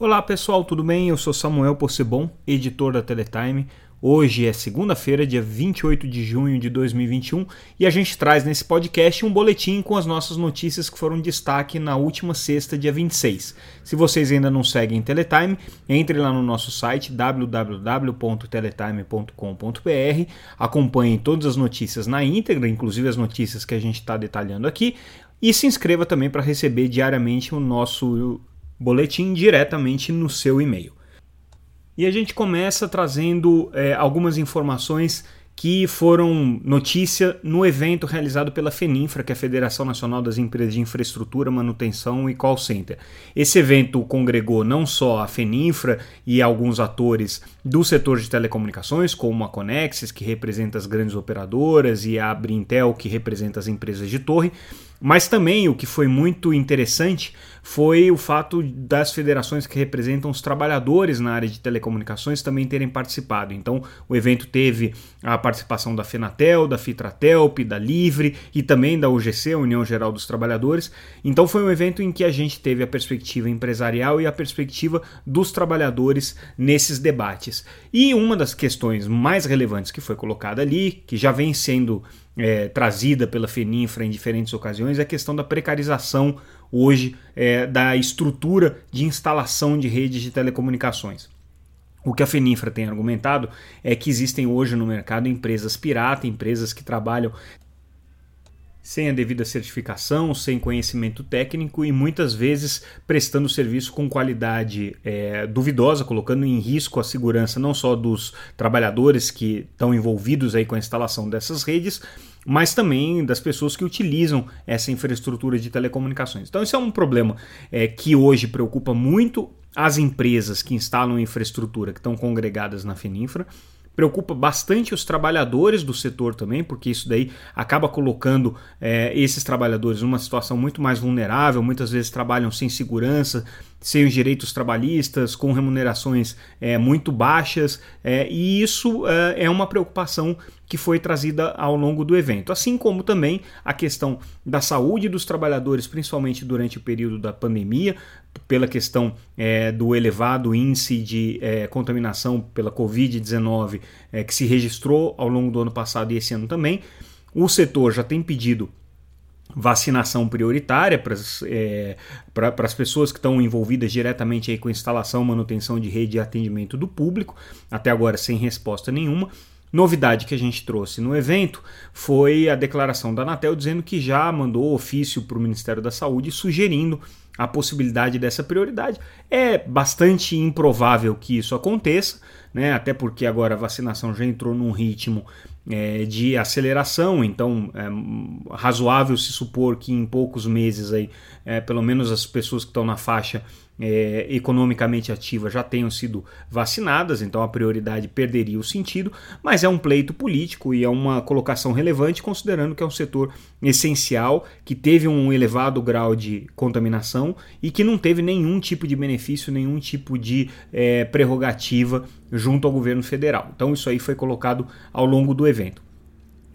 Olá pessoal, tudo bem? Eu sou Samuel Possebon, editor da Teletime. Hoje é segunda-feira, dia 28 de junho de 2021, e a gente traz nesse podcast um boletim com as nossas notícias que foram destaque na última sexta, dia 26. Se vocês ainda não seguem Teletime, entre lá no nosso site www.teletime.com.br, acompanhem todas as notícias na íntegra, inclusive as notícias que a gente está detalhando aqui, e se inscreva também para receber diariamente o nosso boletim diretamente no seu e-mail. E a gente começa trazendo é, algumas informações que foram notícia no evento realizado pela FENINFRA, que é a Federação Nacional das Empresas de Infraestrutura, Manutenção e Call Center. Esse evento congregou não só a FENINFRA e alguns atores do setor de telecomunicações, como a Conexis, que representa as grandes operadoras, e a Brintel, que representa as empresas de torre, mas também o que foi muito interessante foi o fato das federações que representam os trabalhadores na área de telecomunicações também terem participado. Então, o evento teve a participação da Fenatel, da Fitratelp, da Livre e também da UGC, União Geral dos Trabalhadores. Então, foi um evento em que a gente teve a perspectiva empresarial e a perspectiva dos trabalhadores nesses debates. E uma das questões mais relevantes que foi colocada ali, que já vem sendo é, trazida pela FENINFRA em diferentes ocasiões é a questão da precarização hoje é, da estrutura de instalação de redes de telecomunicações. O que a FENINFRA tem argumentado é que existem hoje no mercado empresas pirata, empresas que trabalham sem a devida certificação, sem conhecimento técnico e muitas vezes prestando serviço com qualidade é, duvidosa, colocando em risco a segurança não só dos trabalhadores que estão envolvidos aí com a instalação dessas redes, mas também das pessoas que utilizam essa infraestrutura de telecomunicações. Então, isso é um problema é, que hoje preocupa muito as empresas que instalam infraestrutura que estão congregadas na Fininfra preocupa bastante os trabalhadores do setor também, porque isso daí acaba colocando é, esses trabalhadores numa situação muito mais vulnerável, muitas vezes trabalham sem segurança, sem os direitos trabalhistas, com remunerações é, muito baixas, é, e isso é, é uma preocupação que foi trazida ao longo do evento, assim como também a questão da saúde dos trabalhadores, principalmente durante o período da pandemia, pela questão é, do elevado índice de é, contaminação pela Covid-19 é, que se registrou ao longo do ano passado e esse ano também. O setor já tem pedido vacinação prioritária para as é, pessoas que estão envolvidas diretamente aí com instalação, manutenção de rede e atendimento do público, até agora sem resposta nenhuma. Novidade que a gente trouxe no evento foi a declaração da Anatel dizendo que já mandou ofício para o Ministério da Saúde sugerindo a possibilidade dessa prioridade. É bastante improvável que isso aconteça, né? até porque agora a vacinação já entrou num ritmo é, de aceleração, então é razoável se supor que em poucos meses aí, é, pelo menos as pessoas que estão na faixa é, economicamente ativas já tenham sido vacinadas, então a prioridade perderia o sentido, mas é um pleito político e é uma colocação relevante, considerando que é um setor essencial, que teve um elevado grau de contaminação e que não teve nenhum tipo de benefício, nenhum tipo de é, prerrogativa junto ao governo federal. Então isso aí foi colocado ao longo do evento.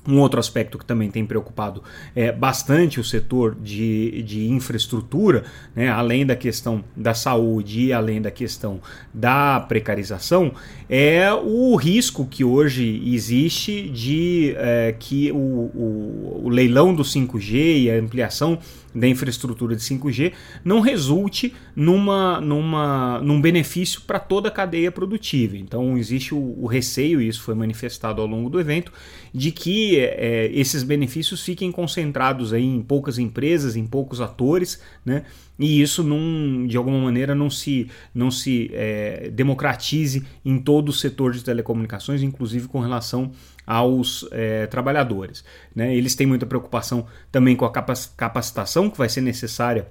Um outro aspecto que também tem preocupado é, bastante o setor de, de infraestrutura, né, além da questão da saúde e além da questão da precarização, é o risco que hoje existe de é, que o, o, o leilão do 5G e a ampliação da infraestrutura de 5G não resulte numa, numa, num benefício para toda a cadeia produtiva. Então existe o, o, receio, e isso foi manifestado ao longo do evento, de que é, esses benefícios fiquem concentrados aí em poucas empresas, em poucos atores, né? E isso de alguma maneira não se, não se é, democratize em todo o setor de telecomunicações, inclusive com relação aos é, trabalhadores. Né? Eles têm muita preocupação também com a capacitação que vai ser necessária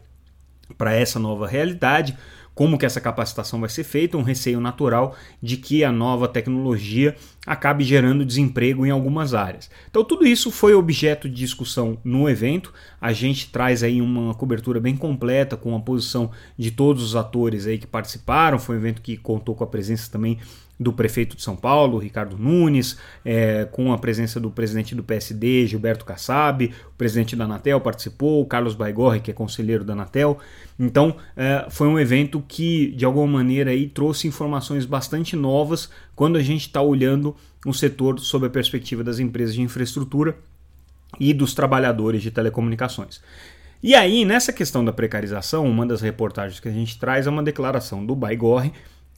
para essa nova realidade, como que essa capacitação vai ser feita, um receio natural de que a nova tecnologia acabe gerando desemprego em algumas áreas. Então tudo isso foi objeto de discussão no evento. A gente traz aí uma cobertura bem completa com a posição de todos os atores aí que participaram. Foi um evento que contou com a presença também do prefeito de São Paulo, Ricardo Nunes, é, com a presença do presidente do PSD, Gilberto Kassab, o presidente da Anatel participou, o Carlos Baigorre, que é conselheiro da Anatel. Então, é, foi um evento que, de alguma maneira, aí, trouxe informações bastante novas quando a gente está olhando o setor sob a perspectiva das empresas de infraestrutura e dos trabalhadores de telecomunicações. E aí, nessa questão da precarização, uma das reportagens que a gente traz é uma declaração do Baigorre,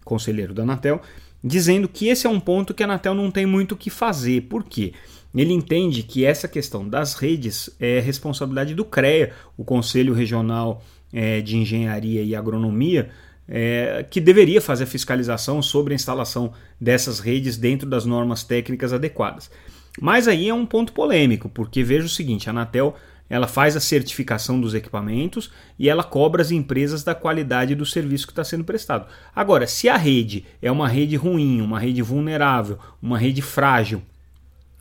conselheiro da Anatel, dizendo que esse é um ponto que a Anatel não tem muito o que fazer. Por quê? Ele entende que essa questão das redes é responsabilidade do CREA, o Conselho Regional é, de Engenharia e Agronomia, é, que deveria fazer a fiscalização sobre a instalação dessas redes dentro das normas técnicas adequadas. Mas aí é um ponto polêmico, porque veja o seguinte: a Anatel ela faz a certificação dos equipamentos e ela cobra as empresas da qualidade do serviço que está sendo prestado. Agora, se a rede é uma rede ruim, uma rede vulnerável, uma rede frágil,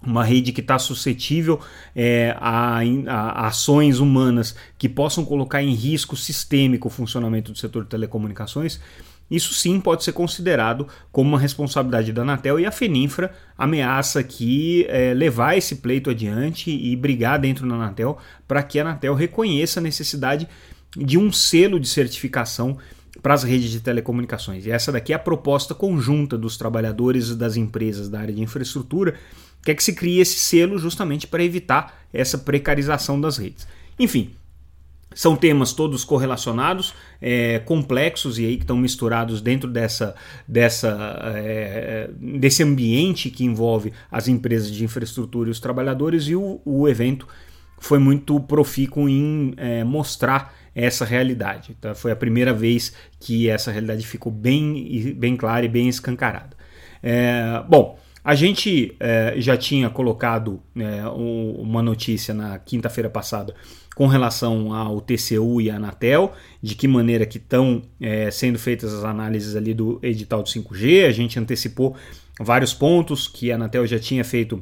uma rede que está suscetível é, a, a, ações humanas que possam colocar em risco sistêmico o funcionamento do setor de telecomunicações, isso sim pode ser considerado como uma responsabilidade da Anatel e a Feninfra ameaça aqui é, levar esse pleito adiante e brigar dentro da Anatel para que a Anatel reconheça a necessidade de um selo de certificação para as redes de telecomunicações. E essa daqui é a proposta conjunta dos trabalhadores das empresas da área de infraestrutura, que é que se crie esse selo justamente para evitar essa precarização das redes. Enfim, são temas todos correlacionados, é, complexos e aí que estão misturados dentro dessa, dessa, é, desse ambiente que envolve as empresas de infraestrutura e os trabalhadores, e o, o evento foi muito profícuo em é, mostrar essa realidade. Então, foi a primeira vez que essa realidade ficou bem, bem clara e bem escancarada. É, bom, a gente é, já tinha colocado é, uma notícia na quinta-feira passada com relação ao TCU e à Anatel, de que maneira que estão é, sendo feitas as análises ali do edital do 5G. A gente antecipou vários pontos que a Anatel já tinha feito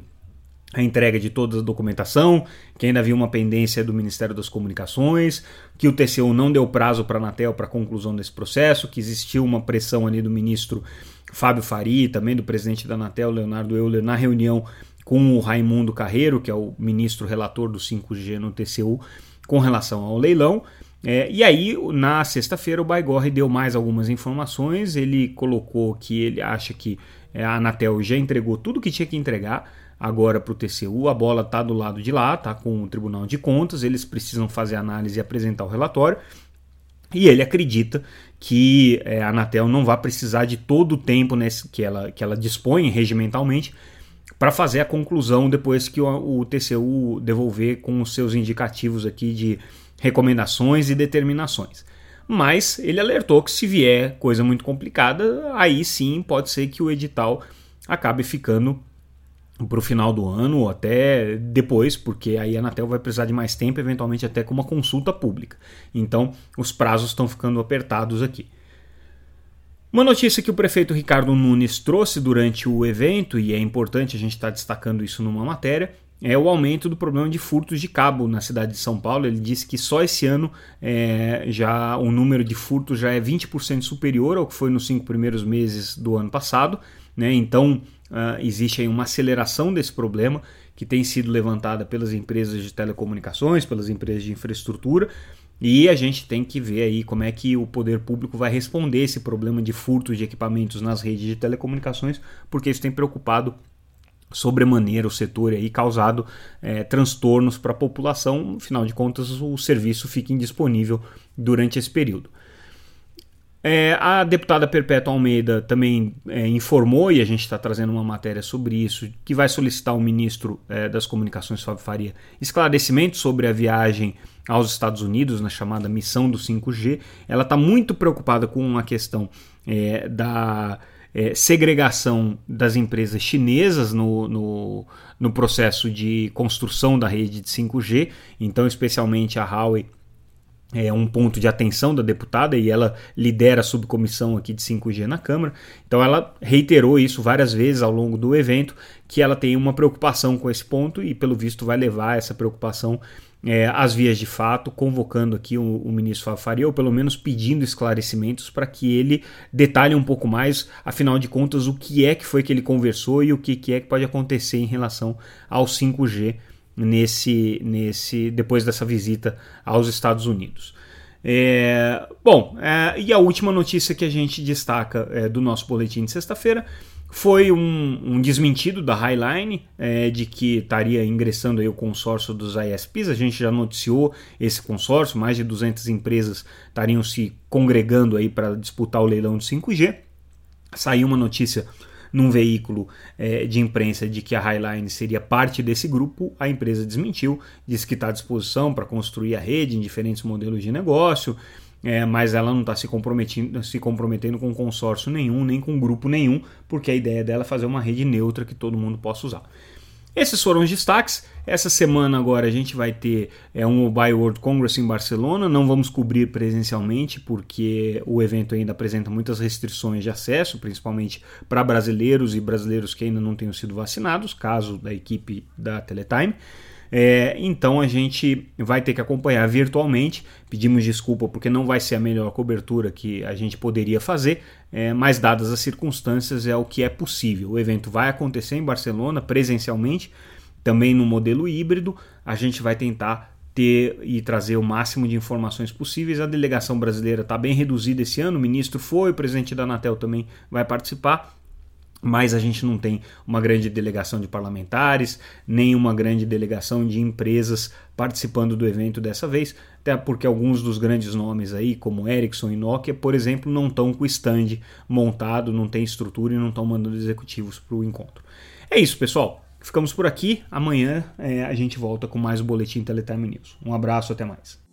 a entrega de toda a documentação, que ainda havia uma pendência do Ministério das Comunicações, que o TCU não deu prazo para a Anatel para a conclusão desse processo, que existiu uma pressão ali do ministro Fábio Fari, também do presidente da Anatel, Leonardo Euler, na reunião com o Raimundo Carreiro, que é o ministro relator do 5G no TCU, com relação ao leilão. É, e aí, na sexta-feira, o Baigorre deu mais algumas informações. Ele colocou que ele acha que é, a Anatel já entregou tudo que tinha que entregar agora para o TCU. A bola está do lado de lá, está com o Tribunal de Contas. Eles precisam fazer análise e apresentar o relatório. E ele acredita que é, a Anatel não vai precisar de todo o tempo nesse, que, ela, que ela dispõe regimentalmente para fazer a conclusão depois que o, o TCU devolver com os seus indicativos aqui de recomendações e determinações. Mas ele alertou que se vier coisa muito complicada, aí sim pode ser que o edital acabe ficando para o final do ano ou até depois, porque aí a Anatel vai precisar de mais tempo, eventualmente até com uma consulta pública. Então os prazos estão ficando apertados aqui. Uma notícia que o prefeito Ricardo Nunes trouxe durante o evento, e é importante a gente estar tá destacando isso numa matéria, é o aumento do problema de furtos de cabo na cidade de São Paulo. Ele disse que só esse ano é, já o número de furtos já é 20% superior ao que foi nos cinco primeiros meses do ano passado. Né? Então uh, existe aí uma aceleração desse problema que tem sido levantada pelas empresas de telecomunicações, pelas empresas de infraestrutura, e a gente tem que ver aí como é que o poder público vai responder esse problema de furto de equipamentos nas redes de telecomunicações, porque isso tem preocupado sobremaneira o setor aí causado é, transtornos para a população, afinal de contas o serviço fica indisponível durante esse período. É, a deputada Perpétua Almeida também é, informou, e a gente está trazendo uma matéria sobre isso, que vai solicitar ao ministro é, das Comunicações, Fábio Faria, esclarecimento sobre a viagem aos Estados Unidos, na chamada missão do 5G. Ela está muito preocupada com a questão é, da é, segregação das empresas chinesas no, no, no processo de construção da rede de 5G, então, especialmente a Huawei é um ponto de atenção da deputada e ela lidera a subcomissão aqui de 5G na Câmara. Então ela reiterou isso várias vezes ao longo do evento, que ela tem uma preocupação com esse ponto e pelo visto vai levar essa preocupação é, as vias de fato, convocando aqui o, o ministro Fábio Faria, ou pelo menos pedindo esclarecimentos para que ele detalhe um pouco mais, afinal de contas, o que é que foi que ele conversou e o que, que é que pode acontecer em relação ao 5G nesse, nesse depois dessa visita aos Estados Unidos. É, bom, é, e a última notícia que a gente destaca é, do nosso boletim de sexta-feira foi um, um, desmentido da Highline é, de que estaria ingressando aí o consórcio dos ISPs. A gente já noticiou esse consórcio, mais de 200 empresas estariam se congregando aí para disputar o leilão de 5G. Saiu uma notícia num veículo é, de imprensa de que a Highline seria parte desse grupo, a empresa desmentiu, disse que está à disposição para construir a rede em diferentes modelos de negócio é, mas ela não está se comprometendo, se comprometendo com consórcio nenhum, nem com grupo nenhum, porque a ideia dela é fazer uma rede neutra que todo mundo possa usar. Esses foram os destaques. Essa semana agora a gente vai ter é, um Mobile World Congress em Barcelona. Não vamos cobrir presencialmente porque o evento ainda apresenta muitas restrições de acesso, principalmente para brasileiros e brasileiros que ainda não tenham sido vacinados, caso da equipe da Teletime. É, então a gente vai ter que acompanhar virtualmente. Pedimos desculpa porque não vai ser a melhor cobertura que a gente poderia fazer, é, mas dadas as circunstâncias é o que é possível. O evento vai acontecer em Barcelona presencialmente, também no modelo híbrido. A gente vai tentar ter e trazer o máximo de informações possíveis. A delegação brasileira está bem reduzida esse ano. O ministro foi, o presidente da Anatel também vai participar mas a gente não tem uma grande delegação de parlamentares, nem uma grande delegação de empresas participando do evento dessa vez, até porque alguns dos grandes nomes aí, como Ericsson e Nokia, por exemplo, não estão com o stand montado, não tem estrutura e não estão mandando executivos para o encontro. É isso, pessoal. Ficamos por aqui. Amanhã é, a gente volta com mais o Boletim Teletime News. Um abraço, até mais.